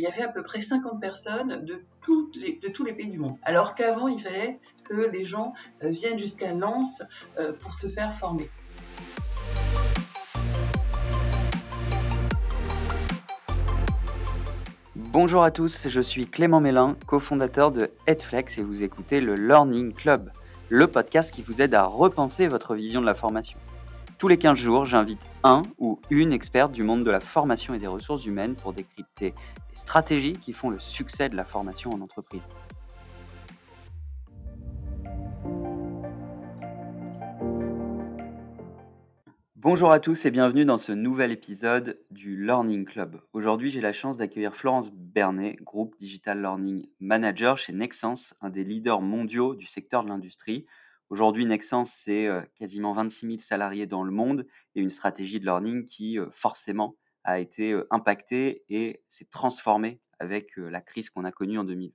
Il y avait à peu près 50 personnes de, tous les pays du monde. Alors qu'avant, il fallait que les gens euh, viennent jusqu'à Lens euh, pour se faire former. Bonjour à tous, je suis Clément Mélin, cofondateur de Headflex et vous écoutez le Learning Club, le podcast qui vous aide à repenser votre vision de la formation. Tous les 15 jours, j'invite un ou une experte du monde de la formation et des ressources humaines pour décrypter les stratégies qui font le succès de la formation en entreprise. Bonjour à tous et bienvenue dans ce nouvel épisode du Learning Club. Aujourd'hui, j'ai la chance d'accueillir Florence Bernet, groupe Digital Learning Manager chez Nexens, un des leaders mondiaux du secteur de l'industrie. Aujourd'hui, Nexens, c'est quasiment 26 000 salariés dans le monde et une stratégie de learning qui, forcément, a été impactée et s'est transformée avec la crise qu'on a connue en 2020.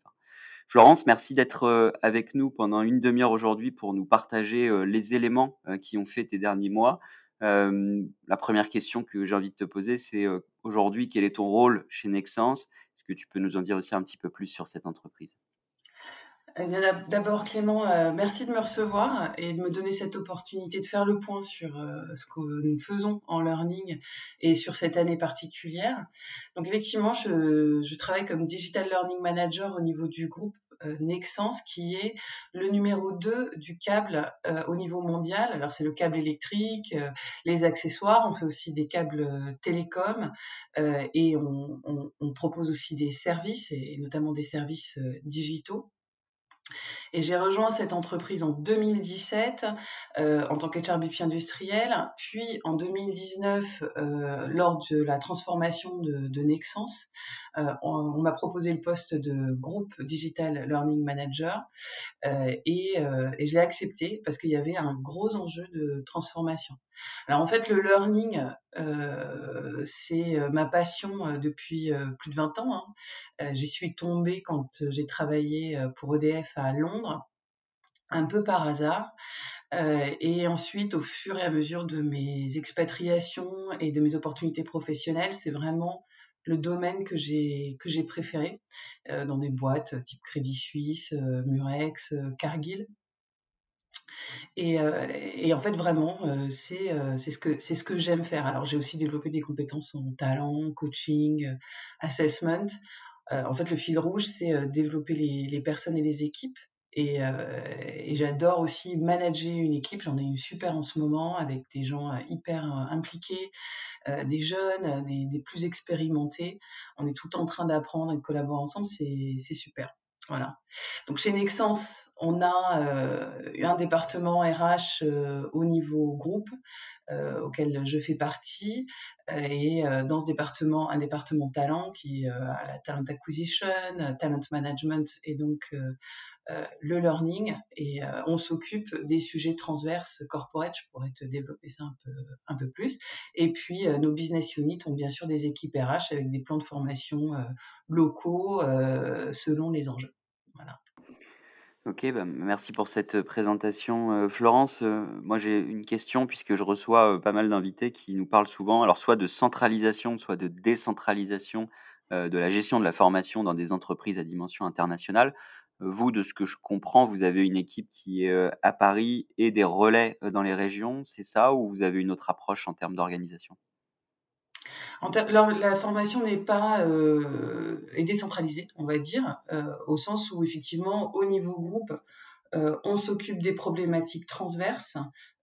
Florence, merci d'être avec nous pendant une demi-heure aujourd'hui pour nous partager les éléments qui ont fait tes derniers mois. La première question que j'ai envie de te poser, c'est aujourd'hui, quel est ton rôle chez Nexens Est-ce que tu peux nous en dire aussi un petit peu plus sur cette entreprise? Eh d'abord, Clément, euh, merci de me recevoir et de me donner cette opportunité de faire le point sur euh, ce que nous faisons en learning et sur cette année particulière. Donc, effectivement, je, travaille comme Digital Learning Manager au niveau du groupe euh, qui est le numéro 2 du câble au niveau mondial. Alors, c'est le câble électrique, les accessoires, on fait aussi des câbles télécom et on, on, propose aussi des services, et notamment des services digitaux. Et j'ai rejoint cette entreprise en 2017 euh, en tant qu'HRBP industriel, puis en 2019 euh, lors de la transformation de, de Nexens, euh, on, m'a proposé le poste de groupe Digital Learning Manager et, et, je l'ai accepté parce qu'il y avait un gros enjeu de transformation. Alors en fait, le learning, euh, c'est ma passion depuis plus de 20 ans. Hein. J'y suis tombée quand j'ai travaillé pour EDF à Londres, un peu par hasard. et ensuite, au fur et à mesure de mes expatriations et de mes opportunités professionnelles, c'est vraiment le domaine que j'ai préféré dans des boîtes type Crédit Suisse, Murex, Cargill. Et, euh, en fait, vraiment, euh, euh, c'est ce que j'aime faire. Alors, j'ai aussi développé des compétences en talent, coaching, assessment. En fait, le fil rouge, c'est développer les, personnes et les équipes. Et, et j'adore aussi manager une équipe. J'en ai une super en ce moment avec des gens hyper impliqués, des jeunes, des, plus expérimentés. On est tout en train d'apprendre et de collaborer ensemble. C'est super. Voilà. Donc chez Nexens, on a euh, un département RH euh, au niveau groupe euh, auquel je fais partie et dans ce département un département talent qui est à la talent acquisition, talent management et donc le learning et on s'occupe des sujets transverses corporate, je pourrais te développer ça un peu un peu plus et puis nos business units ont bien sûr des équipes RH avec des plans de formation locaux selon les enjeux. Ok, bah, merci pour cette présentation, Florence. Moi, j'ai une question puisque je reçois pas mal d'invités qui nous parlent souvent, alors soit de centralisation, soit de décentralisation de la gestion de la formation dans des entreprises à dimension internationale. Vous, de ce que je comprends, vous avez une équipe qui est à Paris et des relais dans les régions, c'est ça, ou vous avez une autre approche en termes d'organisation? La formation n'est pas euh, est décentralisée, on va dire, euh, au sens où effectivement, au niveau groupe, euh, on s'occupe des problématiques transverses,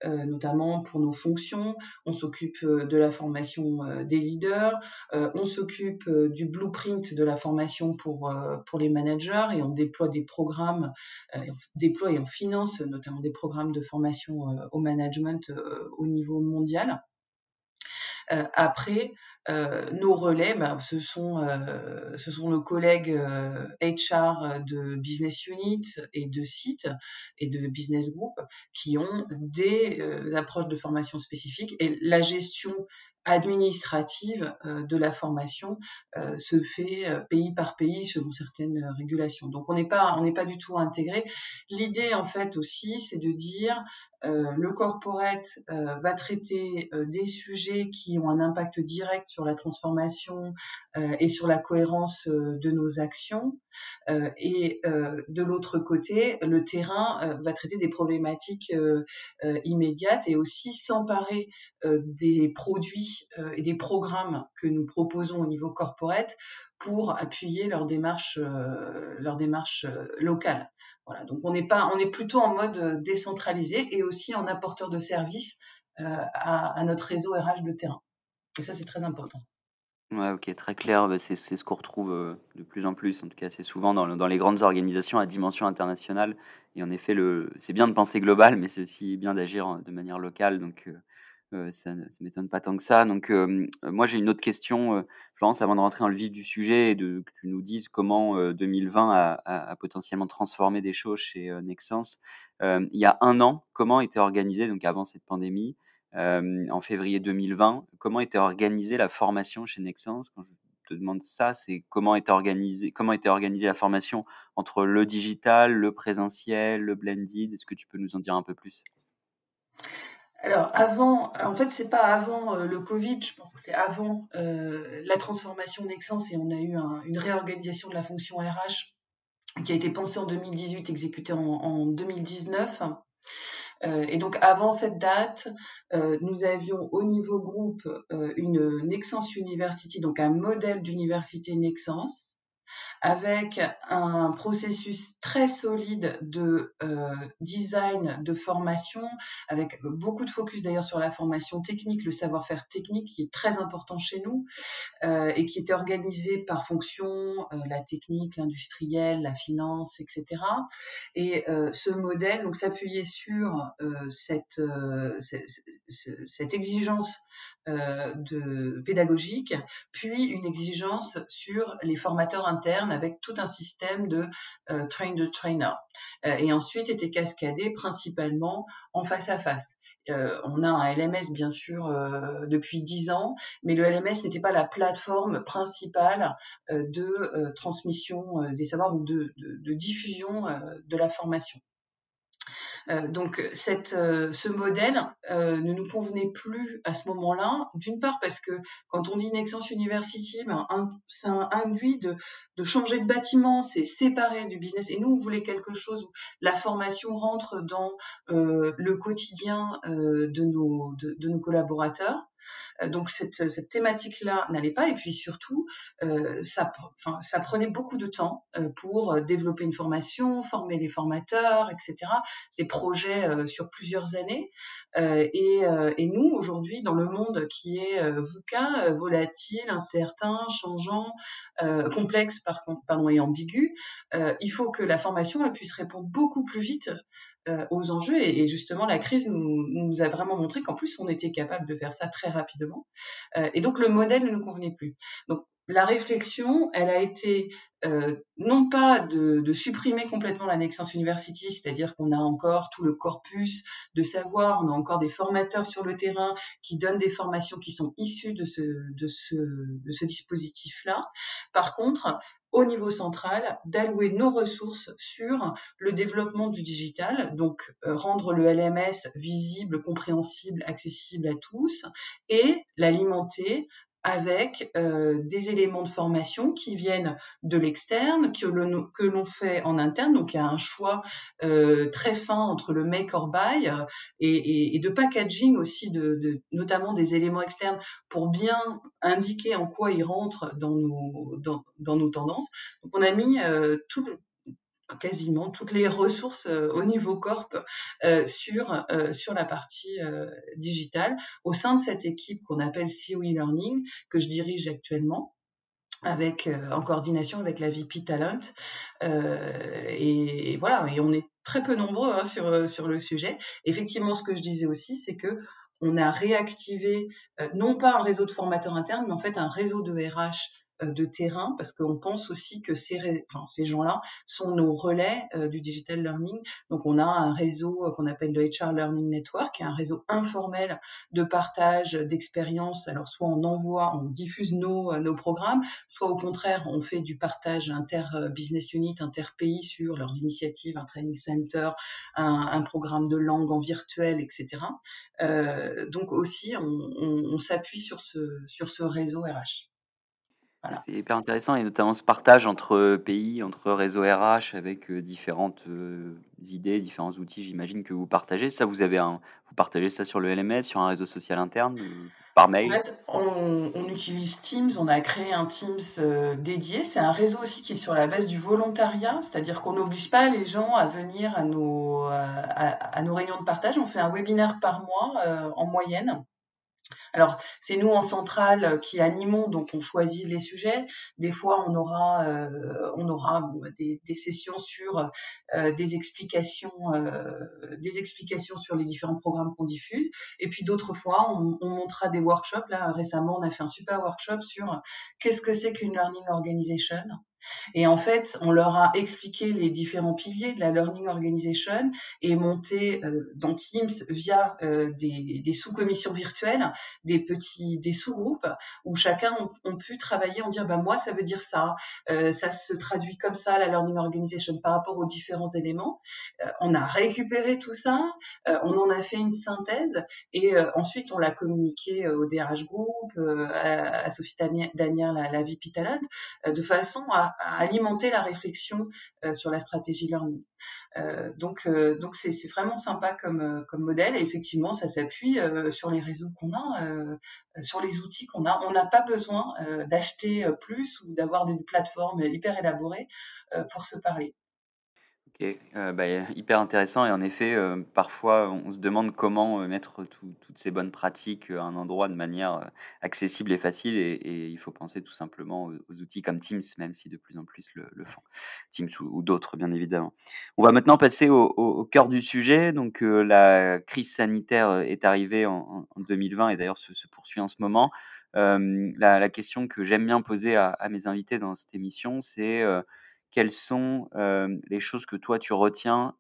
notamment pour nos fonctions. On s'occupe de la formation des leaders. on s'occupe du blueprint de la formation pour pour les managers et on déploie des programmes, on déploie et on finance notamment des programmes de formation au management au niveau mondial. Euh, après, euh, nos relais, ben, ce, sont, euh, ce sont nos collègues HR de business unit et de site et de business group qui ont des approches de formation spécifiques et la gestion administrative de la formation se fait pays par pays selon certaines régulations. Donc on n'est pas on n'est pas du tout intégré. L'idée en fait aussi c'est de dire le corporate va traiter des sujets qui ont un impact direct sur la transformation et sur la cohérence de nos actions. et de l'autre côté, le terrain va traiter des problématiques immédiates et aussi s'emparer des produits et des programmes que nous proposons au niveau corporate pour appuyer leur démarche, locale. Donc on est plutôt en mode décentralisé et aussi en apporteur de services à, à, notre réseau RH de terrain. Et ça, c'est très important. Ouais, ok, très clair. Bah, c'est ce qu'on retrouve de plus en plus, en tout cas assez souvent dans, les grandes organisations à dimension internationale. Et en effet, c'est bien de penser global, mais c'est aussi bien d'agir de manière locale. Donc, euh, ça ne m'étonne pas tant que ça. Donc, euh, moi, j'ai une autre question, euh, Florence, avant de rentrer dans le vif du sujet et de, que tu nous dises comment 2020 a, potentiellement transformé des choses chez Nexens. il y a un an, comment était organisée, donc avant cette pandémie, en février 2020, comment était organisée la formation chez Nexens Quand je te demande ça, c'est comment était organisée, la formation entre le digital, le présentiel, le blended? Est-ce que tu peux nous en dire un peu plus? Alors avant, en fait, c'est pas avant le Covid, je pense que c'est avant la transformation Nexens et on a eu une réorganisation de la fonction RH qui a été pensée en 2018, exécutée en, 2019. Euh, et donc avant cette date, nous avions au niveau groupe une Nexens University, donc un modèle d'université Nexens avec un processus très solide de euh, design, de formation, avec beaucoup de focus d'ailleurs sur la formation technique, le savoir-faire technique qui est très important chez nous euh, et qui était organisé par fonction, euh, la technique, l'industriel, la finance, etc. Et ce modèle donc s'appuyait sur cette, exigence pédagogique, puis une exigence sur les formateurs internes avec tout un système de euh, train de trainer. Euh, et ensuite était cascadé principalement en face à face. Euh, on a un LMS bien sûr depuis dix ans, mais le LMS n'était pas la plateforme principale de transmission des savoirs ou de diffusion de la formation. Euh, donc cette, euh, ce modèle euh, ne nous convenait plus à ce moment-là, d'une part parce que quand on dit Nexence University, ben, ça induit de, de changer de bâtiment, c'est séparé du business. Et nous, on voulait quelque chose où la formation rentre dans le quotidien de, nos, de nos collaborateurs. Euh, donc cette, cette thématique-là n'allait pas. Et puis surtout, euh, ça, prenait beaucoup de temps euh, pour développer une formation, former les formateurs, etc. Des projets sur plusieurs années. Et, et, nous, aujourd'hui, dans le monde qui est VUCA, volatile, incertain, changeant, complexe par, pardon, et ambigu, il faut que la formation elle puisse répondre beaucoup plus vite euh, aux enjeux. Et, justement, la crise nous, nous a vraiment montré qu'en plus, on était capable de faire ça très rapidement. Euh, et donc, le modèle ne nous convenait plus. Donc, la réflexion, elle a été euh, non pas de, de, supprimer complètement la Nexence University, c'est-à-dire qu'on a encore tout le corpus de savoir, on a encore des formateurs sur le terrain qui donnent des formations qui sont issues de ce, de ce, de ce dispositif-là. Par contre, au niveau central, d'allouer nos ressources sur le développement du digital, donc euh, rendre le LMS visible, compréhensible, accessible à tous, et l'alimenter avec euh, des éléments de formation qui viennent de l'externe, que l'on fait en interne. Donc il y a un choix euh, très fin entre le make or buy euh, et, et, et, de packaging aussi, de, de, notamment des éléments externes pour bien indiquer en quoi ils rentrent dans nos, dans, dans nos tendances. Donc on a mis euh, tout, quasiment toutes les ressources euh, au niveau corp euh, sur, euh, sur la partie digitale. Au sein de cette équipe qu'on appelle COE Learning que je dirige actuellement avec en coordination avec la VP Talent et, voilà et on est très peu nombreux hein, sur sur le sujet. Effectivement ce que je disais aussi c'est que on a réactivé non pas un réseau de formateurs internes mais en fait un réseau de RH de terrain parce qu'on pense aussi que ces, enfin, ces gens-là sont nos relais du digital learning. Donc on a un réseau qu'on appelle le HR Learning Network, un réseau informel de partage d'expériences. Alors soit on envoie, on diffuse nos, nos programmes, soit au contraire on fait du partage inter-business unit, inter-pays sur leurs initiatives, un training center, un, un programme de langue en virtuel, etc. Euh, donc aussi, on, on, on s'appuie sur ce, sur ce réseau RH. Voilà. C'est hyper intéressant et notamment ce partage entre pays, entre réseaux RH avec euh, différentes euh, idées, différents outils, j'imagine que vous partagez. Ça, vous avez un, vous partagez ça sur le LMS, sur un réseau social interne, euh, par mail? En fait, on, on, utilise Teams, on a créé un Teams euh, dédié. C'est un réseau aussi qui est sur la base du volontariat, c'est-à-dire qu'on n'oblige pas les gens à venir à nos, à, à, nos réunions de partage. On fait un webinaire par mois euh, en moyenne. Alors, c'est nous en centrale euh, qui animons, donc on choisit les sujets. Des fois, on aura, euh, on aura des, sessions sur euh, des explications, des explications sur les différents programmes qu'on diffuse. Et puis d'autres fois, on, on des workshops. Là, récemment, on a fait un super workshop sur qu'est-ce que c'est qu'une learning organization? Et en fait, on leur a expliqué les différents piliers de la Learning Organization et monté euh, dans Teams via euh, des, des sous-commissions virtuelles, des petits, des sous-groupes où chacun ont, ont, pu travailler en dire, bah moi ça veut dire ça, euh, ça se traduit comme ça la Learning Organization par rapport aux différents éléments. Euh, on a récupéré tout ça, euh, on en a fait une synthèse et euh, ensuite on l'a communiqué au DRH Group, à, à, Sophie Daniel, la, la VP Talent, de façon à à, alimenter la réflexion euh, sur la stratégie learning. Euh, donc, euh, donc c'est, c'est vraiment sympa comme, comme modèle et effectivement, ça s'appuie sur les réseaux qu'on a, sur les outils qu'on a. On n'a pas besoin d'acheter plus ou d'avoir des plateformes hyper élaborées pour se parler. OK, heu, bah, hyper intéressant et en effet, heu, parfois on se demande comment, heu, mettre tout toutes ces bonnes pratiques, à un endroit de manière, accessible et facile et il faut penser tout simplement aux outils comme Teams, même si de plus en plus le font. Teams ou d'autres bien évidemment. On va maintenant passer au cœur du sujet donc la crise sanitaire, est arrivée en en en 2020 et d'ailleurs se poursuit en ce moment. La question que j'aime bien poser à mes invités dans cette émission, c'est, quelles sont les choses que toi tu retiens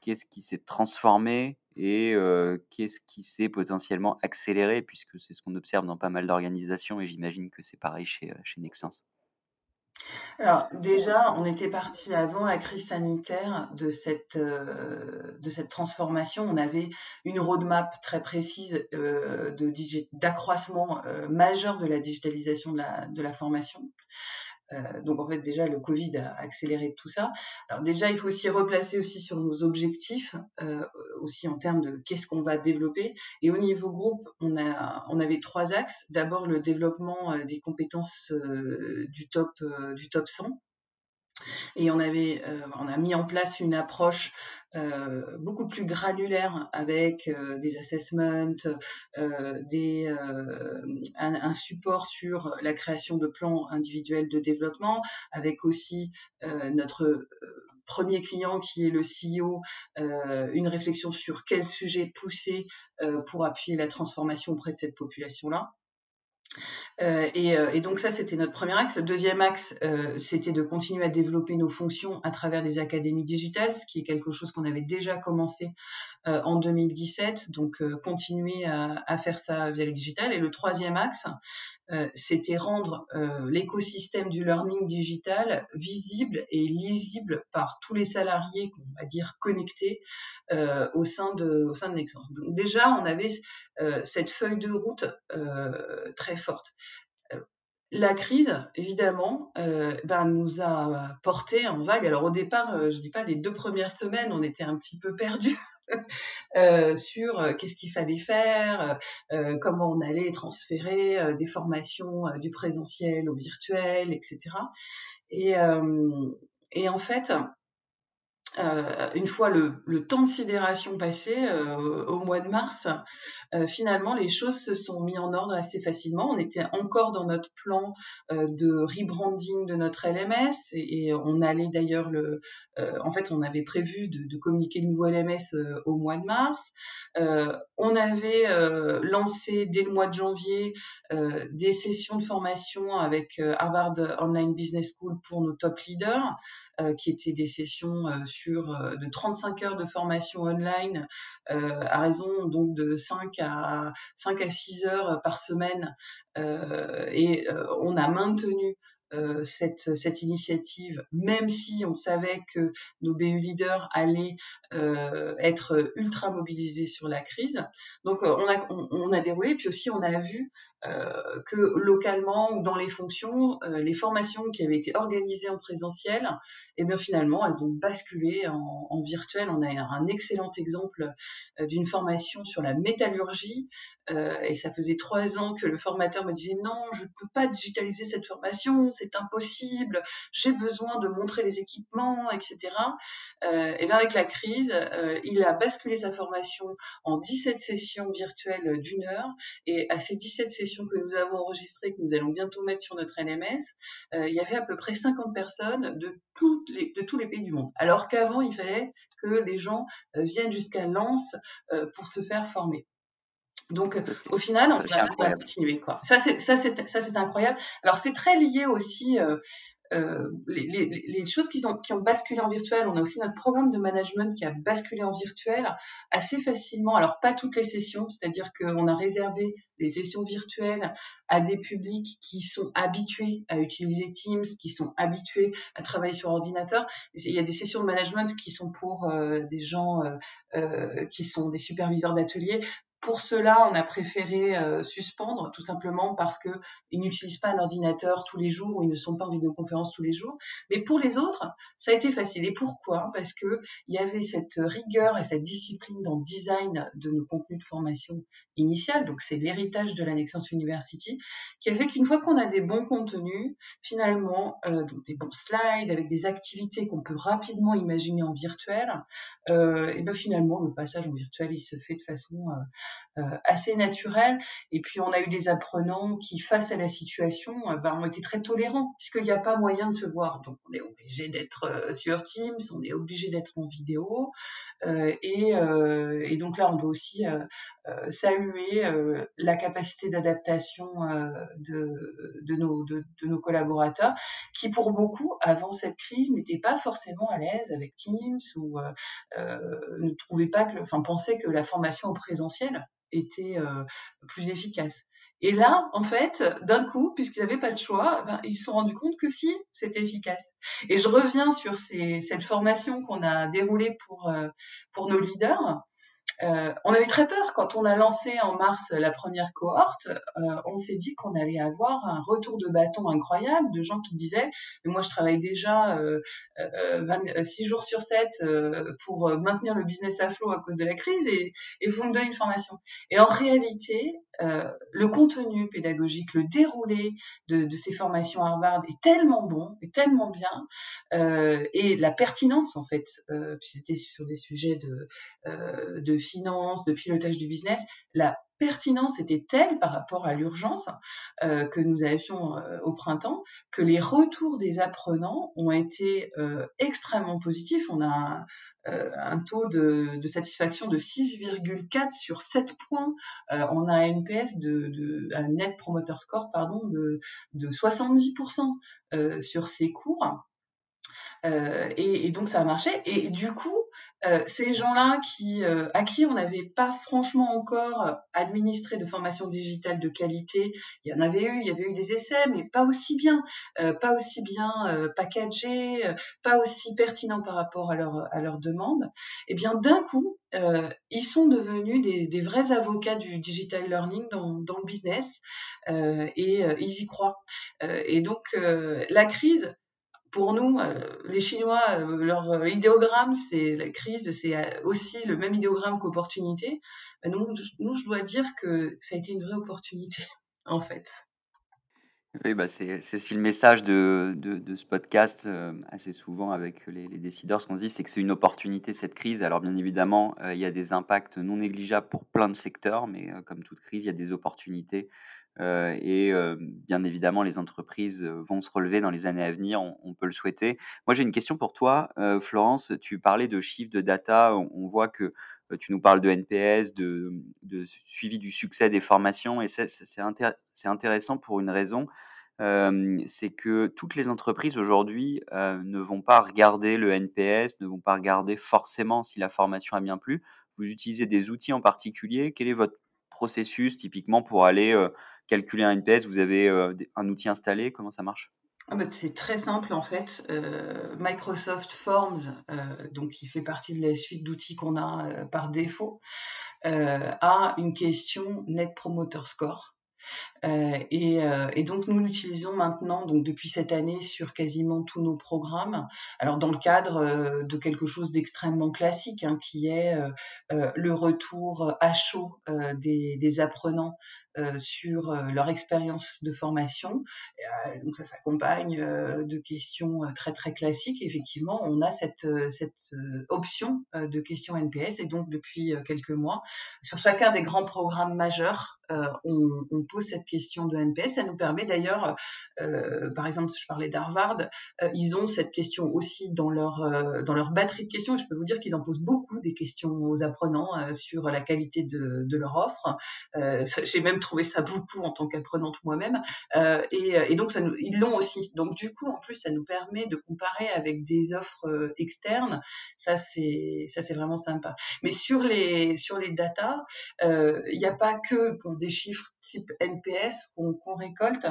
Qu'est-ce qui s'est transformé et qu'est-ce qui s'est potentiellement accéléré puisque c'est ce qu'on observe dans pas mal d'organisations et j'imagine que c'est pareil chez, chez. Alors déjà, on était parti avant la crise sanitaire de cette de cette transformation. On avait une roadmap très précise d'accroissement majeur de la digitalisation de la de la formation. Euh, donc en fait déjà le Covid a accéléré tout ça. Alors déjà il faut aussi replacer aussi sur nos objectifs, euh, aussi en termes de qu'est-ce qu'on va développer. Et au niveau groupe, on a on avait trois axes. D'abord le développement euh, des compétences du top du top 100. Et on avait, on a mis en place une approche euh, beaucoup plus granulaire avec euh, des assessments, euh, un, support sur la création de plans individuels de développement, avec aussi notre premier client qui est le CEO, une réflexion sur quel sujet pousser pour appuyer la transformation auprès de cette population-là. Euh, et, euh, et, donc ça, c'était notre premier axe. Le deuxième axe, euh, c'était de continuer à développer nos fonctions à travers des académies digitales, ce qui est quelque chose qu'on avait déjà commencé en 2017. Donc continuer à, faire ça via le digital. Et le troisième axe, c'était rendre l'écosystème du learning digital visible et lisible par tous les salariés, on va dire connectés au sein de au sein de Nexence. Donc déjà, on avait cette feuille de route très forte la crise, évidemment, euh, ben, nous a porté en vague. Alors au départ, euh, je dis pas les deux premières semaines, on était un petit peu perdus euh, sur euh, qu'est-ce qu'il fallait faire, euh, comment on allait transférer des formations du présentiel au virtuel, etc. Et, et en fait, euh, une fois le, le, temps de sidération passé, euh, au mois de mars, euh, finalement, les choses se sont mises en ordre assez facilement. On était encore dans notre plan euh, de rebranding de notre LMS et, on allait d'ailleurs le, euh, en fait, on avait prévu de, de communiquer le nouveau LMS au mois de mars. on avait lancé dès le mois de janvier des sessions de formation avec Harvard Online Business School pour nos top leaders. Euh, qui étaient des sessions euh, sur euh, de 35 heures de formation online à raison donc de 5 à 5 à 6 heures par semaine et on a maintenu euh, cette, cette, initiative, même si on savait que nos BU leaders allaient euh, être ultra mobilisés sur la crise. Donc on a, on, a déroulé, puis aussi on a vu euh, que localement ou dans les fonctions, euh, les formations qui avaient été organisées en présentiel, eh bien finalement, elles ont basculé en, en virtuel. On a un excellent exemple euh, d'une formation sur la métallurgie, euh, et ça faisait trois ans que le formateur me disait non, je ne peux pas digitaliser cette formation, c'est impossible, j'ai besoin de montrer les équipements, etc. et bien avec la crise, il a basculé sa formation en 17 sessions virtuelles d'une heure, et à ces 17 sessions que nous avons enregistrées, que nous allons bientôt mettre sur notre LMS, euh, il y avait à peu près 50 personnes de, tous les pays du monde. Alors qu'avant, il fallait que les gens euh, viennent jusqu'à Lens euh, pour se faire former. Donc, au final, on a, continué. Quoi. Ça, c'est ça, c'est incroyable. Alors, c'est très lié aussi euh, euh, les, les, les, choses qui ont, qui ont basculé en virtuel. On a aussi notre programme de management qui a basculé en virtuel assez facilement. Alors pas toutes les sessions, c'est-à-dire qu'on a réservé les sessions virtuelles à des publics qui sont habitués à utiliser Teams, qui sont habitués à travailler sur ordinateur. Il y a des sessions de management qui sont pour euh, des gens euh, euh qui sont des superviseurs d'ateliers. Pour cela, on a préféré euh, suspendre, tout simplement parce qu'ils n'utilisent pas un ordinateur tous les jours ou ils ne sont pas en vidéoconférence tous les jours. Mais pour les autres, ça a été facile. Et pourquoi? Parce que il y avait cette rigueur et cette discipline dans le design de nos contenus de formation initiale. Donc c'est l'héritage de la Nexence University qui a fait qu'une fois qu'on a des bons contenus, finalement, euh, des bons slides avec des activités qu'on peut rapidement imaginer en virtuel, euh, et ben finalement le passage en virtuel il se fait de façon euh, euh, assez naturel. Et puis on a eu des apprenants qui, face à la situation, euh, ben, ont été très tolérants, puisqu'il n'y a pas moyen de se voir. Donc on est obligé d'être euh, sur Teams, on est obligé d'être en vidéo. Et, et, donc là, on doit aussi saluer la capacité d'adaptation de, de, nos, de, de, nos collaborateurs, qui pour beaucoup, avant cette crise, n'étaient pas forcément à l'aise avec Teams ou ne trouvaient pas que, enfin pensaient que la formation en présentiel était euh, plus efficace. Et là, en fait, d'un coup, puisqu'ils n'avaient pas le choix, ben, ils se sont rendus compte que si, c'était efficace. Et je reviens sur cette formation qu'on a déroulée pour, euh, pour nos leaders. Euh, on avait très peur quand on a lancé en mars la première cohorte. Euh, on s'est dit qu'on allait avoir un retour de bâton incroyable de gens qui disaient mais moi je travaille déjà euh, 6 jours sur 7 pour maintenir le business à flot à cause de la crise et, et vous me donnez une formation. Et en réalité, le contenu pédagogique, le déroulé de, de, ces formations Harvard est tellement bon, est tellement bien, et la pertinence en fait, c'était sur des sujets de, de finance, de pilotage du business, la pertinence était telle par rapport à l'urgence euh, que nous avions euh, au printemps que les retours des apprenants ont été euh, extrêmement positifs. On a un, taux de, satisfaction de 6,4 sur 7 points. On a un NPS de, un Net Promoter Score pardon de, de 70% euh, sur ces cours. Euh, et, et, donc ça a marché. Et, du coup, euh, ces gens-là qui, euh, à qui on n'avait pas franchement encore administré de formation digitale de qualité, il y en avait eu, il y avait eu des essais, mais pas aussi bien, euh, pas aussi bien euh, packagés, pas aussi pertinents par rapport à leur à leur demande. Et eh bien d'un coup, ils sont devenus des, des, vrais avocats du digital learning dans, dans le business et ils y croient. et donc la crise pour nous, euh, les Chinois, euh, leur euh, idéogramme, c'est la crise, c'est aussi le même idéogramme qu'opportunité. Nous, nous, je dois dire que ça a été une vraie opportunité, en fait. Oui, bah, c'est aussi le message de ce podcast, assez souvent avec les décideurs. Ce qu'on se dit, c'est que c'est une opportunité cette crise. Alors bien évidemment, il y a des impacts non négligeables pour plein de secteurs, mais comme toute crise, il y a des opportunités, heu et heu, bien évidemment, les entreprises, heu, vont se relever dans les années à venir, on peut le souhaiter. Moi, j'ai une question pour toi, Florence, tu parlais de chiffres, de data, on voit que, tu nous parles de NPS, de suivi du succès des formations et c'est c'est c'est intér c'est intéressant pour une raison, c'est que toutes les entreprises aujourd'hui, ne vont pas regarder le NPS, ne vont pas regarder forcément si la formation a bien plu. Vous utilisez des outils en particulier? Quel est votre processus typiquement pour aller, calculer un NPS? Vous avez, des un outil installé? Comment ça marche? Ah bah, c'est très simple en fait. Euh, Microsoft Forms, euh, donc qui fait partie de la suite d'outils qu'on a euh, par défaut, euh, a une question Net Promoter Score. Euh, et, euh, et, donc nous l'utilisons maintenant, donc depuis cette année, sur quasiment tous nos programmes. Alors dans le cadre euh, de quelque chose d'extrêmement classique, hein, qui est le retour à chaud des, apprenants sur leur expérience de formation. donc ça s'accompagne de questions très très classiques. Effectivement, on a cette, cette option de questions NPS et donc depuis quelques mois, sur chacun des grands programmes majeurs, on, on pose cette question de NPS. Ça nous permet d'ailleurs, euh, par exemple, je parlais d'Harvard, euh, ils ont cette question aussi dans leur euh, dans leur batterie de questions. Je peux vous dire qu'ils en posent beaucoup des questions aux apprenants sur la qualité de, leur offre. J'ai même trouvé ça beaucoup en tant qu'apprenante moi-même. Et, donc ils l'ont aussi. Donc du coup, en plus, ça nous permet de comparer avec des offres externes. Ça c'est vraiment sympa. Mais sur les sur les datas, il n'y a pas que bon, des chiffres type NPS qu'on qu récolte,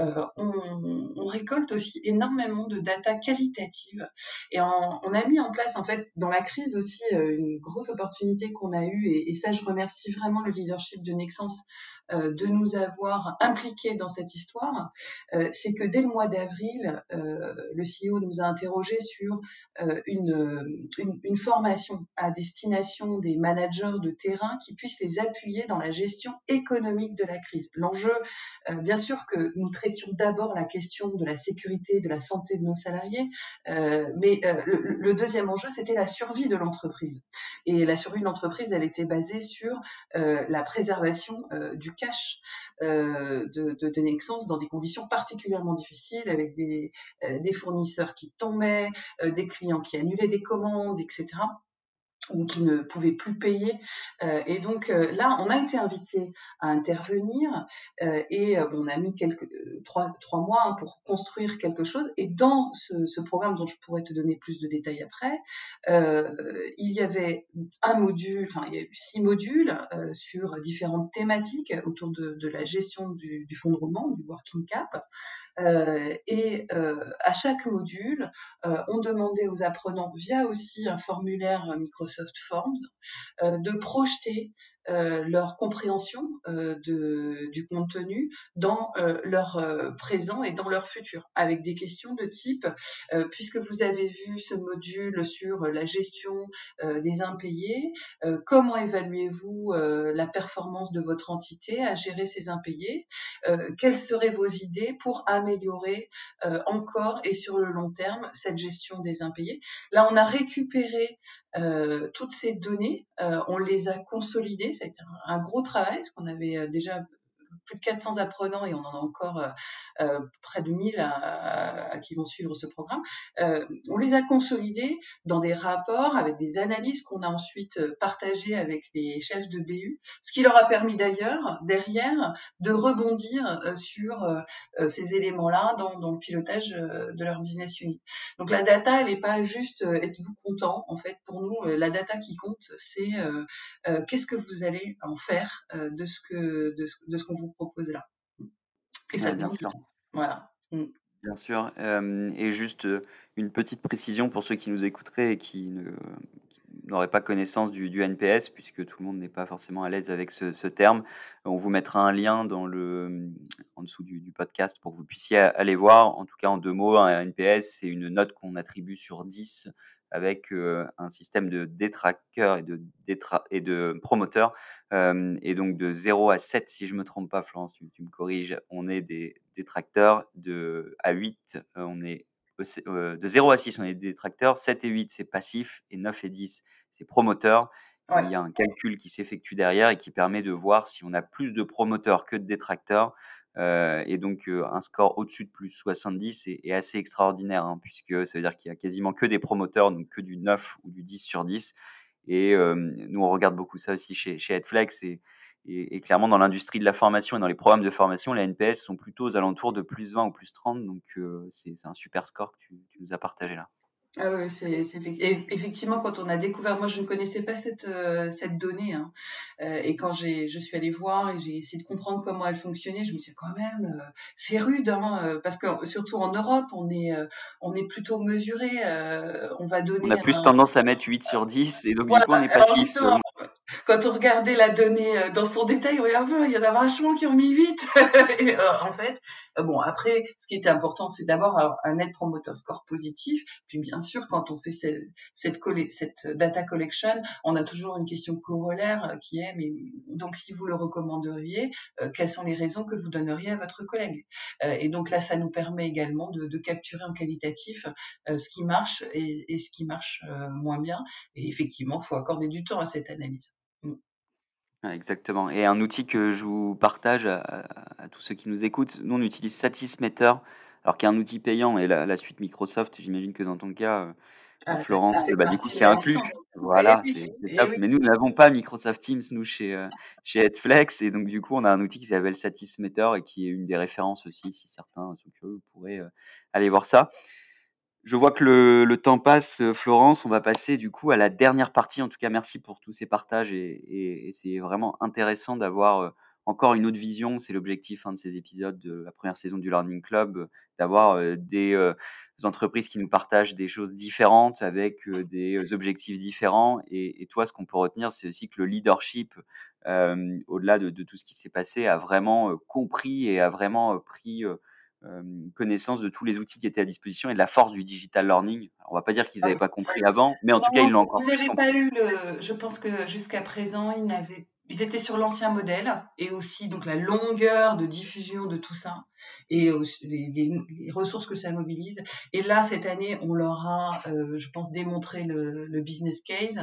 euh, on, récolte aussi énormément de data qualitative. Et on a mis en place, en fait, dans la crise aussi, euh, une grosse opportunité qu'on a eue, et, ça, je remercie vraiment le leadership de Nexence euh, de nous avoir impliqués dans cette histoire, euh, c'est que dès le mois d'avril, euh, le CEO nous a interrogés sur euh, une, formation à destination des managers de terrain qui puissent les appuyer dans la gestion économique de la crise. L'enjeu, euh, bien sûr que nous traitions d'abord la question de la sécurité, de la santé de nos salariés, euh, mais le, deuxième enjeu, c'était la survie de l'entreprise. Et la survie de l'entreprise, elle était basée sur la préservation du cash euh, de, de, de dans des conditions particulièrement difficiles, avec des, euh, fournisseurs qui tombaient, euh, des clients qui annulaient des commandes, etc ou qui ne pouvaient plus payer. Euh, et donc euh, là, on a été invité à intervenir euh, et on a mis quelques trois, trois mois hein, pour construire quelque chose. Et dans ce, programme dont je pourrais te donner plus de détails après, il y avait un module, enfin il y a eu six modules sur différentes thématiques autour de, de la gestion du, du fonds de roulement, du working cap. Euh, et euh, à chaque module, euh, on demandait aux apprenants, via aussi un formulaire Microsoft Forms, de projeter euh, leur compréhension euh, du contenu dans euh, leur présent et dans leur futur, avec des questions de type, puisque vous avez vu ce module sur la gestion des impayés, comment évaluez-vous la performance de votre entité à gérer ces impayés Quelles seraient vos idées pour améliorer encore et sur le long terme cette gestion des impayés? Là, on a récupéré toutes ces données, on les a consolidées. Ça a été un, gros travail, parce qu'on avait euh, déjà plus de 400 apprenants et on en a encore euh, euh, près de 1000 à, à, à, qui vont suivre ce programme. Euh, on les a consolidés dans des rapports avec des analyses qu'on a ensuite partagées avec les chefs de BU, ce qui leur a permis d'ailleurs derrière de rebondir sur ces éléments-là dans, dans, le pilotage de leur business unit. Donc la data, elle n'est pas juste êtes-vous content en fait pour nous la data qui compte c'est qu'est-ce que vous allez en faire de ce que de ce, de ce qu'on vous propose là. Et ça ouais, bien demande sûr. temps. Voilà. Mm. Bien sûr. Hem, et juste, heu, une petite précision pour ceux qui nous écouteraient et qui ne qui n'auraient pas connaissance du du NPS, puisque tout le monde n'est pas forcément à l'aise avec ce ce terme. On vous mettra un lien dans le, en dessous du du podcast pour que vous puissiez aller voir. En tout cas, en 2 mots, un NPS, c'est une note qu'on attribue sur 10 avec un système de détraqueurs et de, et de promoteurs. et donc de 0 à 7, si je me trompe pas, Florence, tu, me corriges, on est des détracteurs. De, à 8, on est de 0 à 6, on est des détracteurs. 7 et 8, c'est passif. Et 9 et 10, c'est promoteur. Il y a un calcul qui s'effectue derrière et qui permet de voir si on a plus de promoteurs que de détracteurs. Euh, et donc euh, un score au-dessus de plus 70 est, assez extraordinaire, hein, puisque ça veut dire qu'il y a quasiment que des promoteurs, donc que du 9 ou du 10 sur 10. Et euh, nous, on regarde beaucoup ça aussi chez, chez Headflex. Et, et, clairement, dans l'industrie de la formation et dans les programmes de formation, les NPS sont plutôt aux alentours de plus 20 ou plus 30. Donc c'est un super score que tu nous as partagé là. Ah oui, c'est effectivement quand on a découvert, moi je ne connaissais pas cette, euh, cette donnée, hein. Euh, et quand j'ai, je suis allée voir et j'ai essayé de comprendre comment elle fonctionnait, je me suis dit quand même, euh, c'est rude, hein, parce que surtout en Europe, on est, on est plutôt mesuré, on va donner. On a plus tendance à mettre 8 sur 10, et donc du coup on est passif. Quand on regardait la donnée dans son détail, il y en a vachement qui ont mis 8. et, en fait, bon après, ce qui était important, c'est d'abord un net promoter score positif, puis bien sûr, quand on fait cette, cette, data collection, on a toujours une question corollaire euh, qui est, mais donc si vous le recommanderiez, euh, quelles sont les raisons que vous donneriez à votre collègue? Euh, Et donc là, ça nous permet également de, capturer en qualitatif ce qui marche et, ce qui marche moins bien. Et effectivement, il faut accorder du temps à cette analyse. Mm. Exactement. Et un outil que je vous partage à, à tous ceux qui nous écoutent, nous on utilise Satismeter alors qu'il y a un outil payant et la, suite Microsoft, j'imagine que dans ton cas, euh, ah, Florence, bah, du coup, c'est inclus. Voilà, c'est top. Mais nous, n'avons pas Microsoft Teams, nous, chez, euh, chez Headflex. Et donc, du coup, on a un outil qui s'appelle Satismeter et qui est une des références aussi. Si certains sont curieux, vous pourrez euh, aller voir ça. Je vois que le, temps passe, Florence. On va passer du coup à la dernière partie. En tout cas, merci pour tous ces partages et, c'est vraiment intéressant d'avoir encore une autre vision. C'est l'objectif hein, de ces épisodes de la première saison du Learning Club, euh, d'avoir euh, des euh, entreprises qui nous partagent des choses différentes avec des objectifs différents. Et, toi, ce qu'on peut retenir, c'est aussi que le leadership, au-delà de, tout ce qui s'est passé, a vraiment compris et a vraiment pris connaissance de tous les outils qui étaient à disposition et de la force du digital learning. On va pas dire qu'ils n'avaient pas compris avant, mais en tout cas, ils l'ont encore plus compris. Pas eu le, je pense que jusqu'à présent, ils n'avaient ils étaient sur l'ancien modèle et aussi donc la longueur de diffusion de tout ça et les, ressources que ça mobilise. Et là, cette année, on leur a, euh, je pense, démontré le, business case.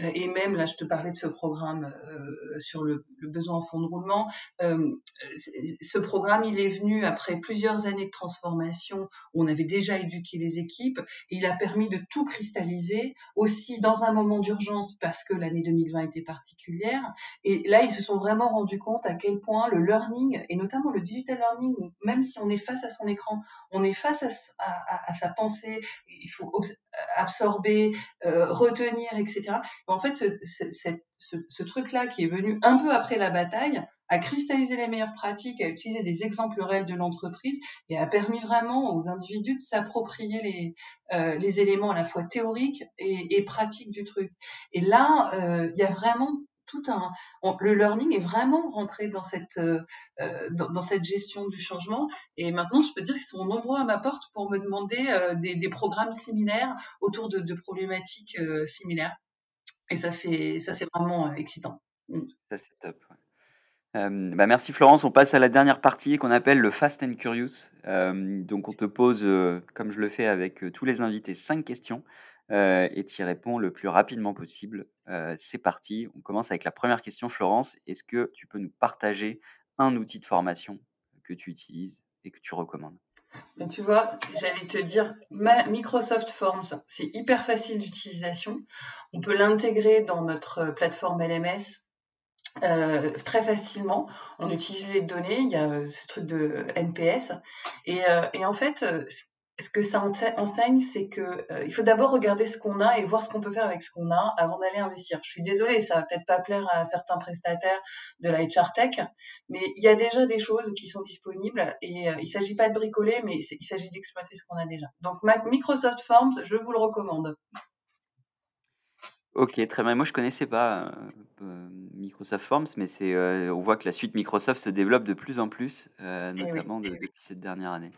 Euh, et même, là, je te parlais de ce programme euh, sur le, besoin en fonds de roulement. ce programme, il est venu après plusieurs années de transformation où on avait déjà éduqué les équipes. Il a permis de tout cristalliser aussi dans un moment d'urgence parce que l'année 2020 était particulière. Et là, ils se sont vraiment rendus compte à quel point le learning, et notamment le digital learning, même si on est face à son écran, on est face à, sa pensée, il faut absorber, euh, retenir, etc. En fait, ce, truc-là qui est venu un peu après la bataille a cristallisé les meilleures pratiques, a utilisé des exemples réels de l'entreprise et a permis vraiment aux individus de s'approprier les, euh, éléments à la fois théoriques et, pratiques du truc. Et là, euh, il y a vraiment tout un le learning est vraiment rentré dans cette euh, euh, dans, cette gestion du changement et maintenant je peux dire qu'ils sont nombreux à ma porte pour me demander euh, des, programmes similaires autour de, problématiques similaires et ça c'est ça c'est vraiment excitant mm. ça c'est top bah, merci Florence. On passe à la dernière partie qu'on appelle le Fast and Curious. donc on te pose, comme je le fais avec tous les invités, cinq questions euh, et tu y réponds le plus rapidement possible. Euh, c'est parti. On commence avec la première question, Florence. Est-ce que tu peux nous partager un outil de formation que tu utilises et que tu recommandes? Tu vois, j'allais te dire, Microsoft Forms, c'est hyper facile d'utilisation. On peut l'intégrer dans notre plateforme LMS euh, très facilement. On utilise les données, il y a ce truc de NPS. Et en fait, ce que ça enseigne, c'est que euh, il faut d'abord regarder ce qu'on a et voir ce qu'on peut faire avec ce qu'on a avant d'aller investir. Je suis désolée, ça va peut-être pas plaire à certains prestataires de la HR Tech, mais il y a déjà des choses qui sont disponibles et euh, il s'agit pas de bricoler, mais il s'agit d'exploiter ce qu'on a déjà. Donc Microsoft Forms, je vous le recommande. Ok, très bien. Moi, je connaissais pas euh, Microsoft Forms, mais c'est, on voit que la suite Microsoft se développe de plus en plus, eh notamment depuis cette dernière année.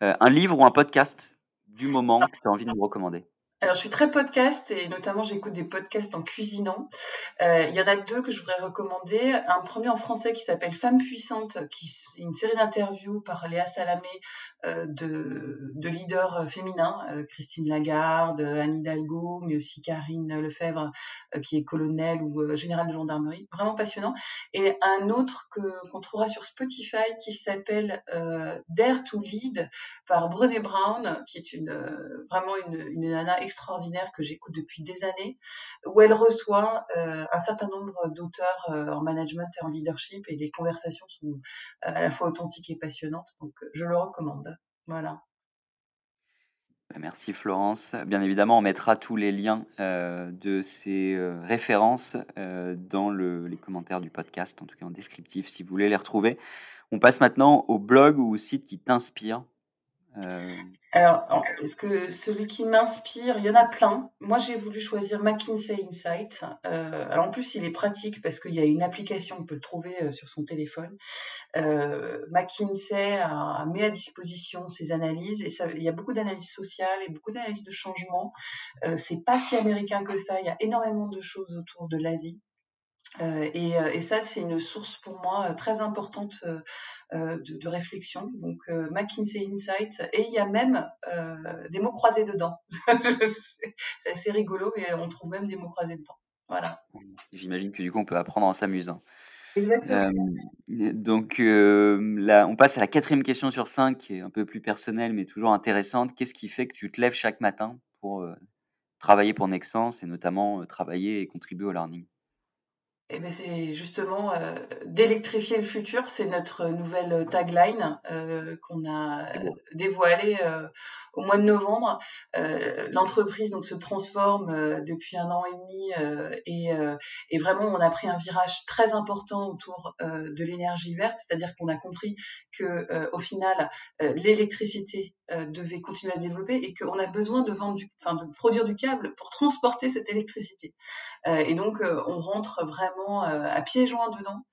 un livre ou un podcast du moment que tu as envie de nous recommander? Alors, je suis très podcast et notamment j'écoute des podcasts en cuisinant. Euh, il y en a deux que je voudrais recommander. Un premier en français qui s'appelle Femmes puissantes, qui est une série d'interviews par Léa Salamé euh, de, de, leaders euh, féminins, Christine Lagarde, Anne Hidalgo, mais aussi Karine Lefebvre, qui est colonel ou euh, général de gendarmerie. Vraiment passionnant. Et un autre que qu'on trouvera sur Spotify qui s'appelle Dare to Lead par Brené Brown, qui est une vraiment une, une nana extraordinaire que j'écoute depuis des années, où elle reçoit euh, un certain nombre d'auteurs euh, en management et en leadership, et les conversations sont euh, à la fois authentiques et passionnantes, donc je le recommande. Voilà. Bah, merci Florence. Bien évidemment, on mettra tous les liens de ces références dans le, les commentaires du podcast, en tout cas en descriptif, si vous voulez les retrouver. On passe maintenant au blog ou au site qui t'inspire. Alors, est-ce que celui qui m'inspire, il y en a plein. Moi, j'ai voulu choisir McKinsey Insights. Euh, alors, en plus, il est pratique parce qu'il y a une application, on peut le trouver euh, sur son téléphone. Euh, McKinsey met à disposition ses analyses et il y a beaucoup d'analyses sociales et beaucoup d'analyses de changement. Euh, c'est pas si américain que ça. Il y a énormément de choses autour de l'Asie. Euh, et, euh, et, ça, c'est une source pour moi euh, très importante de, de, réflexion. Donc McKinsey Insight, et il y a même des mots croisés dedans. c'est assez rigolo, mais on trouve même des mots croisés dedans. Voilà. J'imagine que du coup, on peut apprendre en s'amusant. Exactement. Donc là, on passe à la quatrième question sur cinq, qui est un peu plus personnelle, mais toujours intéressante. Qu'est-ce qui fait que tu te lèves chaque matin pour travailler pour Nexence et notamment travailler et contribuer au learning? Eh ben c'est justement euh, d'électrifier le futur, c'est notre nouvelle tagline euh, qu'on a dévoilée euh, au mois de novembre. L'entreprise donc se transforme depuis un an et demi et, et, vraiment on a pris un virage très important autour de l'énergie verte, c'est-à-dire qu'on a compris que au final l'électricité devait continuer à se développer et qu'on a besoin de vendre, du, enfin de produire du câble pour transporter cette électricité. et donc on rentre vraiment euh, à pieds joints dedans.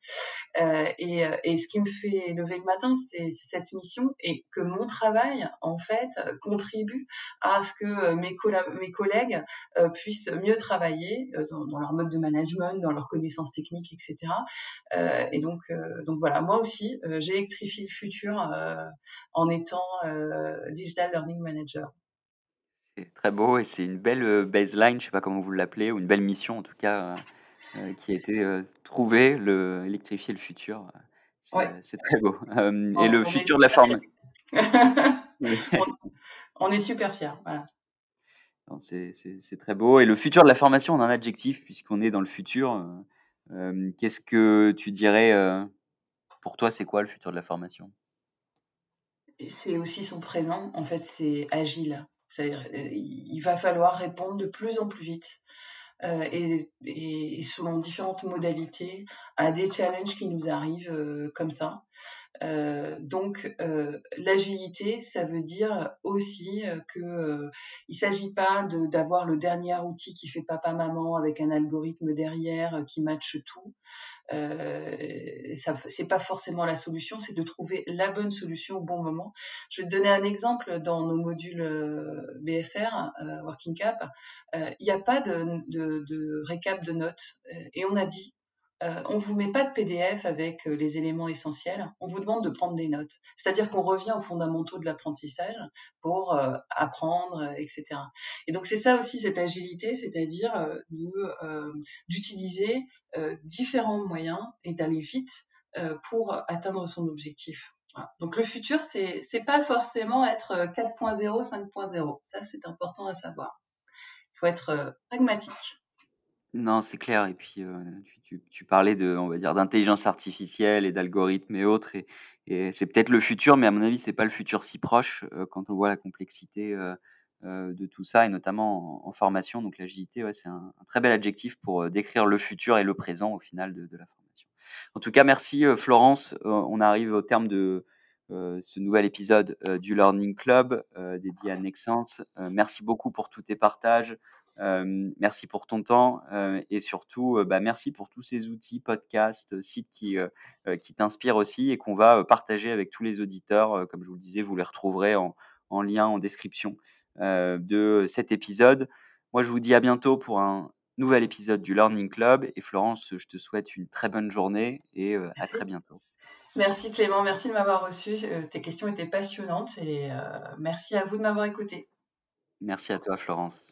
Euh, et, et, ce qui me fait lever le matin, c'est cette mission et que mon travail, en fait, contribue à ce que mes, collègues euh, puissent mieux travailler dans, leur mode de management, dans leurs connaissances techniques, etc. Euh, et donc, euh, voilà, moi aussi, j'électrifie le futur en étant digital learning manager. C'est très beau et c'est une belle baseline, je sais pas comment vous l'appelez, ou une belle mission en tout cas euh, qui a été euh, trouvé, le, électrifier le futur. C'est ouais. très beau. Euh, et le futur de la forme. on, on, est super fiers. Voilà. C'est très beau. Et le futur de la formation, on a un adjectif, puisqu'on est dans le futur. Euh, Qu'est-ce que tu dirais euh, pour toi, c'est quoi le futur de la formation? C'est aussi son présent. En fait, c'est agile. Il va falloir répondre de plus en plus vite euh, et, et, selon différentes modalités à des challenges qui nous arrivent euh, comme ça. Euh, donc euh, l'agilité, ça veut dire aussi que euh, il s'agit pas d'avoir le dernier outil qui fait papa maman avec un algorithme derrière qui matche tout. Euh, ça c'est pas forcément la solution, c'est de trouver la bonne solution au bon moment. Je vais te donner un exemple dans nos modules euh, BFR, euh, Working Cap, euh, il n'y a pas de, récap de notes et on a dit euh, on vous met pas de PDF avec euh, les éléments essentiels, on vous demande de prendre des notes. C'est-à-dire qu'on revient aux fondamentaux de l'apprentissage pour euh, apprendre, etc. Et donc c'est ça aussi cette agilité, c'est-à-dire d'utiliser différents moyens et d'aller vite pour atteindre son objectif. Donc le futur, c'est c'est pas forcément être 4.0, 5.0. Ça c'est important à savoir. Il faut être pragmatique. Non, c'est clair. Et puis, tu, parlais de, on va dire, d'intelligence artificielle et d'algorithmes et autres. Et, c'est peut-être le futur, mais à mon avis, c'est pas le futur si proche quand on voit la complexité de tout ça, et notamment en, formation. Donc, l'agilité, ouais, c'est un, très bel adjectif pour décrire le futur et le présent au final de, de la formation. En tout cas, merci Florence. on arrive au terme de ce nouvel épisode du Learning Club dédié à Nexence. merci beaucoup pour tous tes partages. Merci pour ton temps et surtout, bah, merci pour tous ces outils, podcasts, sites qui, qui t'inspirent aussi et qu'on va partager avec tous les auditeurs. comme je vous le disais, vous les retrouverez en, en lien en description de cet épisode. Moi, je vous dis à bientôt pour un nouvel épisode du Learning Club. Et Florence, je te souhaite une très bonne journée et à très bientôt. Merci Clément, merci de m'avoir reçu. tes questions étaient passionnantes et merci à vous de m'avoir écouté. Merci à toi Florence.